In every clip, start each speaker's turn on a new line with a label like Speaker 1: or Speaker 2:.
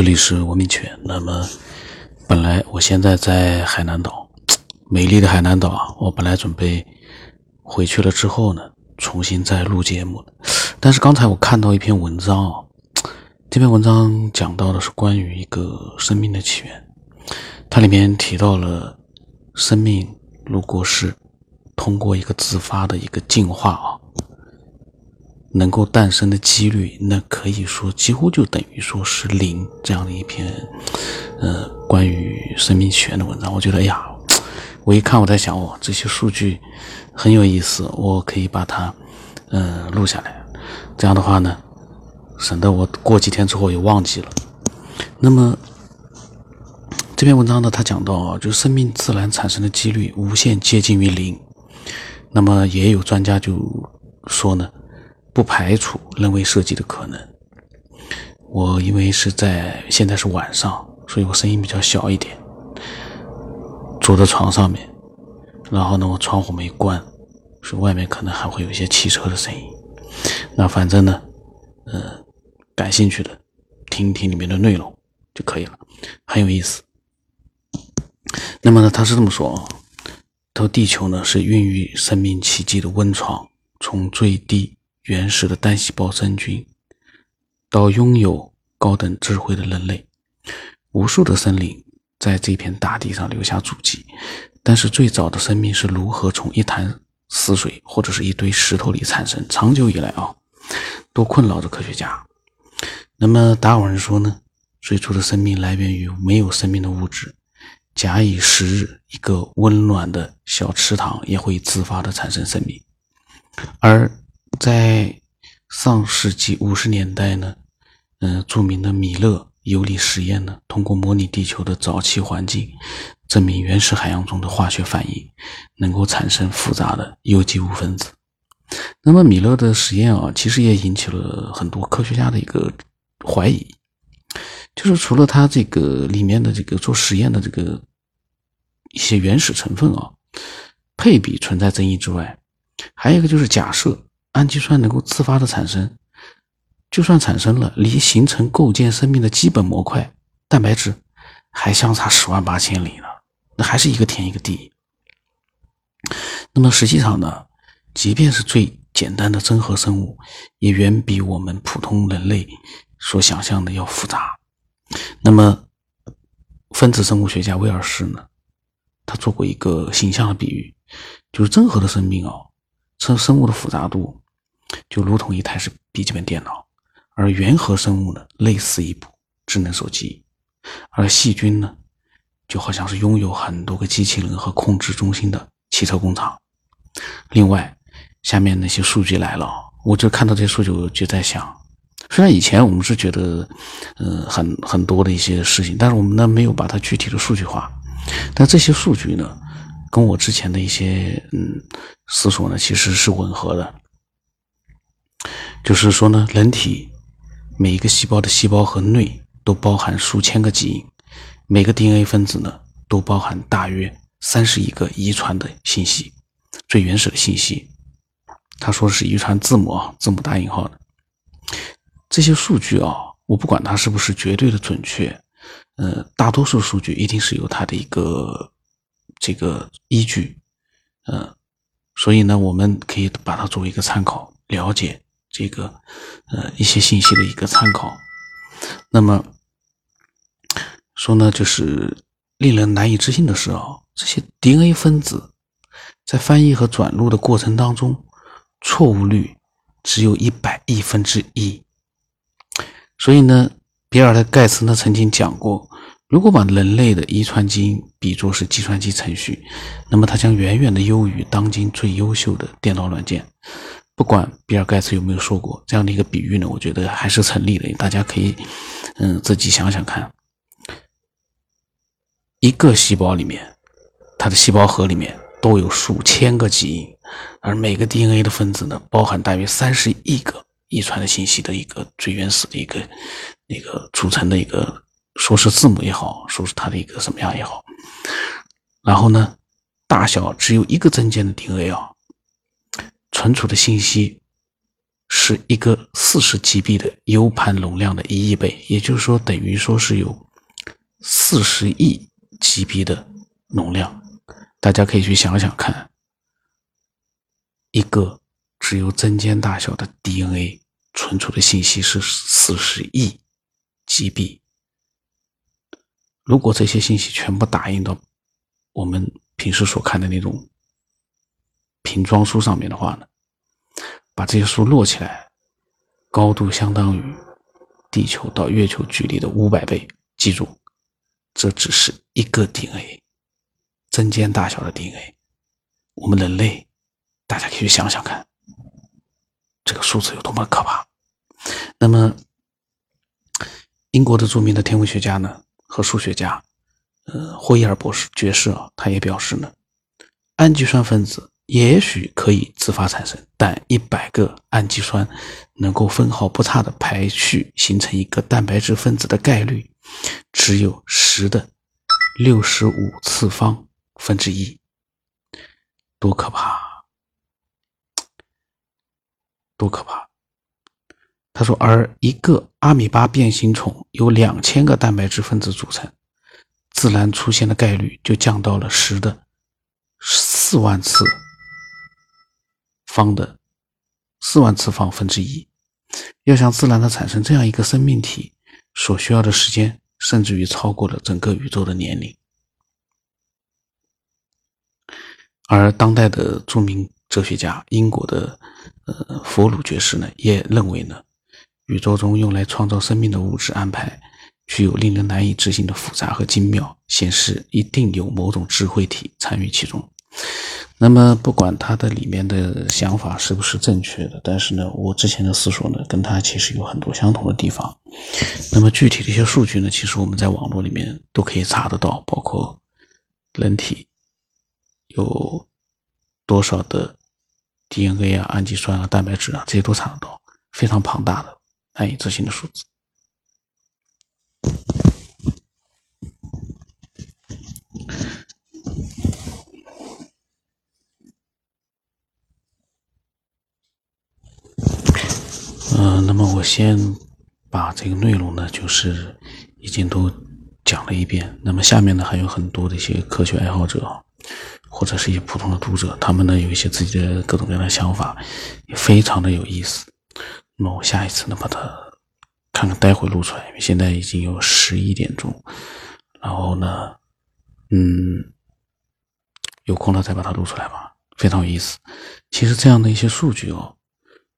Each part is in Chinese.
Speaker 1: 这里是文明犬。那么，本来我现在在海南岛，美丽的海南岛啊。我本来准备回去了之后呢，重新再录节目。但是刚才我看到一篇文章啊，这篇文章讲到的是关于一个生命的起源，它里面提到了生命如果是通过一个自发的一个进化啊。能够诞生的几率，那可以说几乎就等于说是零这样的一篇，呃，关于生命起源的文章。我觉得，哎呀，我一看我在想，哦，这些数据很有意思，我可以把它，呃，录下来。这样的话呢，省得我过几天之后又忘记了。那么这篇文章呢，它讲到，就生命自然产生的几率无限接近于零。那么也有专家就说呢。不排除人为设计的可能。我因为是在现在是晚上，所以我声音比较小一点。坐在床上面，然后呢，我窗户没关，所以外面可能还会有一些汽车的声音。那反正呢，呃，感兴趣的听一听里面的内容就可以了，很有意思。那么呢，他是这么说：，他说地球呢是孕育生命奇迹的温床，从最低。原始的单细胞真菌，到拥有高等智慧的人类，无数的生灵在这片大地上留下足迹。但是，最早的生命是如何从一潭死水或者是一堆石头里产生？长久以来啊，都困扰着科学家。那么，达尔文说呢？最初的生命来源于没有生命的物质。假以时日，一个温暖的小池塘也会自发的产生生命，而。在上世纪五十年代呢，嗯，著名的米勒尤里实验呢，通过模拟地球的早期环境，证明原始海洋中的化学反应能够产生复杂的有机物分子。那么米勒的实验啊，其实也引起了很多科学家的一个怀疑，就是除了他这个里面的这个做实验的这个一些原始成分啊，配比存在争议之外，还有一个就是假设。氨基酸能够自发的产生，就算产生了，离形成构建生命的基本模块蛋白质还相差十万八千里呢，那还是一个天一个地。那么实际上呢，即便是最简单的真核生物，也远比我们普通人类所想象的要复杂。那么分子生物学家威尔士呢，他做过一个形象的比喻，就是真核的生命哦。生生物的复杂度就如同一台是笔记本电脑，而原核生物呢，类似一部智能手机，而细菌呢，就好像是拥有很多个机器人和控制中心的汽车工厂。另外，下面那些数据来了，我就看到这些数据，我就在想，虽然以前我们是觉得，呃，很很多的一些事情，但是我们呢没有把它具体的数据化，但这些数据呢。跟我之前的一些嗯思索呢，其实是吻合的。就是说呢，人体每一个细胞的细胞核内都包含数千个基因，每个 DNA 分子呢都包含大约三十亿个遗传的信息，最原始的信息。他说是遗传字母啊，字母打引号的。这些数据啊，我不管它是不是绝对的准确，呃，大多数数据一定是有它的一个。这个依据，呃，所以呢，我们可以把它作为一个参考，了解这个呃一些信息的一个参考。那么说呢，就是令人难以置信的是啊，这些 DNA 分子在翻译和转录的过程当中，错误率只有一百亿分之一。所以呢，比尔的盖茨呢曾经讲过。如果把人类的遗传基因比作是计算机程序，那么它将远远的优于当今最优秀的电脑软件。不管比尔盖茨有没有说过这样的一个比喻呢？我觉得还是成立的。大家可以，嗯，自己想想看。一个细胞里面，它的细胞核里面都有数千个基因，而每个 DNA 的分子呢，包含大约三十亿个遗传的信息的一个最原始的一个那个组成的一个。说是字母也好，说是它的一个什么样也好，然后呢，大小只有一个针尖的 DNA 啊，存储的信息是一个四十 GB 的 U 盘容量的一亿倍，也就是说，等于说是有四十亿 GB 的容量。大家可以去想想看，一个只有针尖大小的 DNA 存储的信息是四十亿 GB。如果这些信息全部打印到我们平时所看的那种瓶装书上面的话呢，把这些书摞起来，高度相当于地球到月球距离的五百倍。记住，这只是一个 DNA，针尖大小的 DNA。我们人类，大家可以想想看，这个数字有多么可怕。那么，英国的著名的天文学家呢和数学家，呃，霍伊尔博士爵士啊，他也表示呢，氨基酸分子。也许可以自发产生，但一百个氨基酸能够分毫不差的排序形成一个蛋白质分子的概率，只有十的六十五次方分之一，多可怕！多可怕！他说，而一个阿米巴变形虫由两千个蛋白质分子组成，自然出现的概率就降到了十的四万次。方的四万次方分之一，要想自然的产生这样一个生命体，所需要的时间甚至于超过了整个宇宙的年龄。而当代的著名哲学家英国的呃佛鲁爵士呢，也认为呢，宇宙中用来创造生命的物质安排具有令人难以置信的复杂和精妙，显示一定有某种智慧体参与其中。那么，不管他的里面的想法是不是正确的，但是呢，我之前的思索呢，跟他其实有很多相同的地方。那么具体的一些数据呢，其实我们在网络里面都可以查得到，包括人体有多少的 DNA 啊、氨基酸啊、蛋白质啊，这些都查得到，非常庞大的、难以置信的数字。嗯，那么我先把这个内容呢，就是已经都讲了一遍。那么下面呢，还有很多的一些科学爱好者，或者是一些普通的读者，他们呢有一些自己的各种各样的想法，也非常的有意思。那我下一次呢，把它看看，待会录出来，因为现在已经有十一点钟。然后呢，嗯，有空了再把它录出来吧，非常有意思。其实这样的一些数据哦，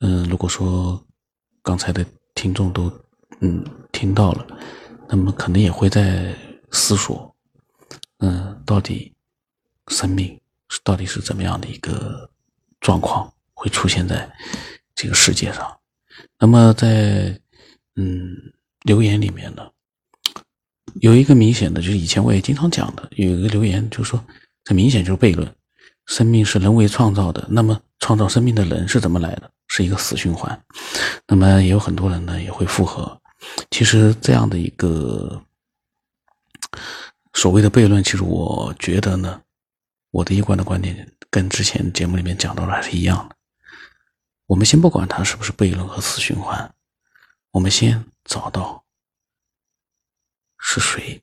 Speaker 1: 嗯，如果说。刚才的听众都嗯听到了，那么可能也会在思索，嗯，到底生命是到底是怎么样的一个状况会出现在这个世界上？那么在嗯留言里面呢，有一个明显的，就是以前我也经常讲的，有一个留言就是说，这明显就是悖论，生命是人为创造的，那么创造生命的人是怎么来的？是一个死循环，那么也有很多人呢也会附和。其实这样的一个所谓的悖论，其实我觉得呢，我的一贯的观点跟之前节目里面讲到的还是一样的。我们先不管它是不是悖论和死循环，我们先找到是谁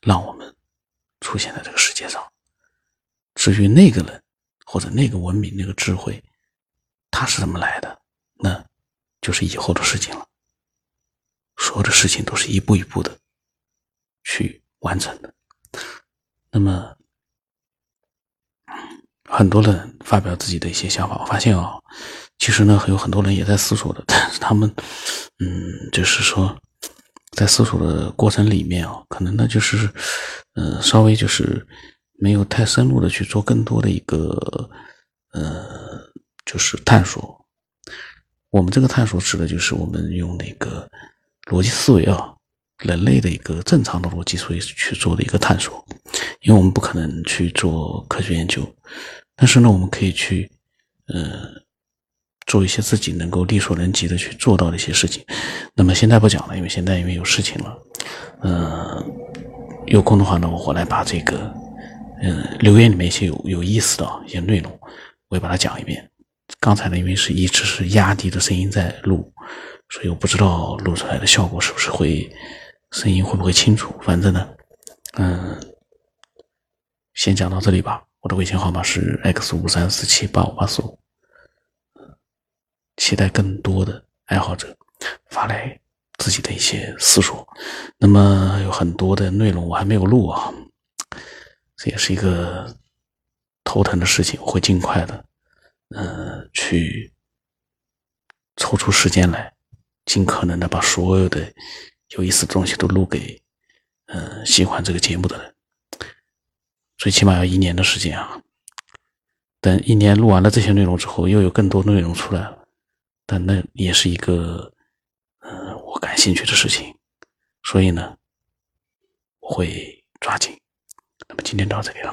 Speaker 1: 让我们出现在这个世界上。至于那个人或者那个文明、那个智慧。他是怎么来的？那就是以后的事情了。所有的事情都是一步一步的去完成的。那么，很多人发表自己的一些想法，我发现啊，其实呢，有很多人也在思索的，但是他们，嗯，就是说，在思索的过程里面啊，可能呢，就是，嗯，稍微就是没有太深入的去做更多的一个，呃。就是探索，我们这个探索指的就是我们用那个逻辑思维啊，人类的一个正常的逻辑思维去做的一个探索，因为我们不可能去做科学研究，但是呢，我们可以去呃做一些自己能够力所能及的去做到的一些事情。那么现在不讲了，因为现在因为有事情了，嗯，有空的话呢，我回来把这个嗯留言里面一些有有意思的一些内容，我也把它讲一遍。刚才呢，因为是一直是压低的声音在录，所以我不知道录出来的效果是不是会声音会不会清楚。反正呢，嗯，先讲到这里吧。我的微信号码是 x 五三四七八五八四五，期待更多的爱好者发来自己的一些思索。那么有很多的内容我还没有录啊，这也是一个头疼的事情，我会尽快的。嗯，去抽出时间来，尽可能的把所有的有意思的东西都录给嗯喜欢这个节目的人。最起码要一年的时间啊！等一年录完了这些内容之后，又有更多内容出来了，但那也是一个嗯我感兴趣的事情，所以呢，我会抓紧。那么今天到这里了。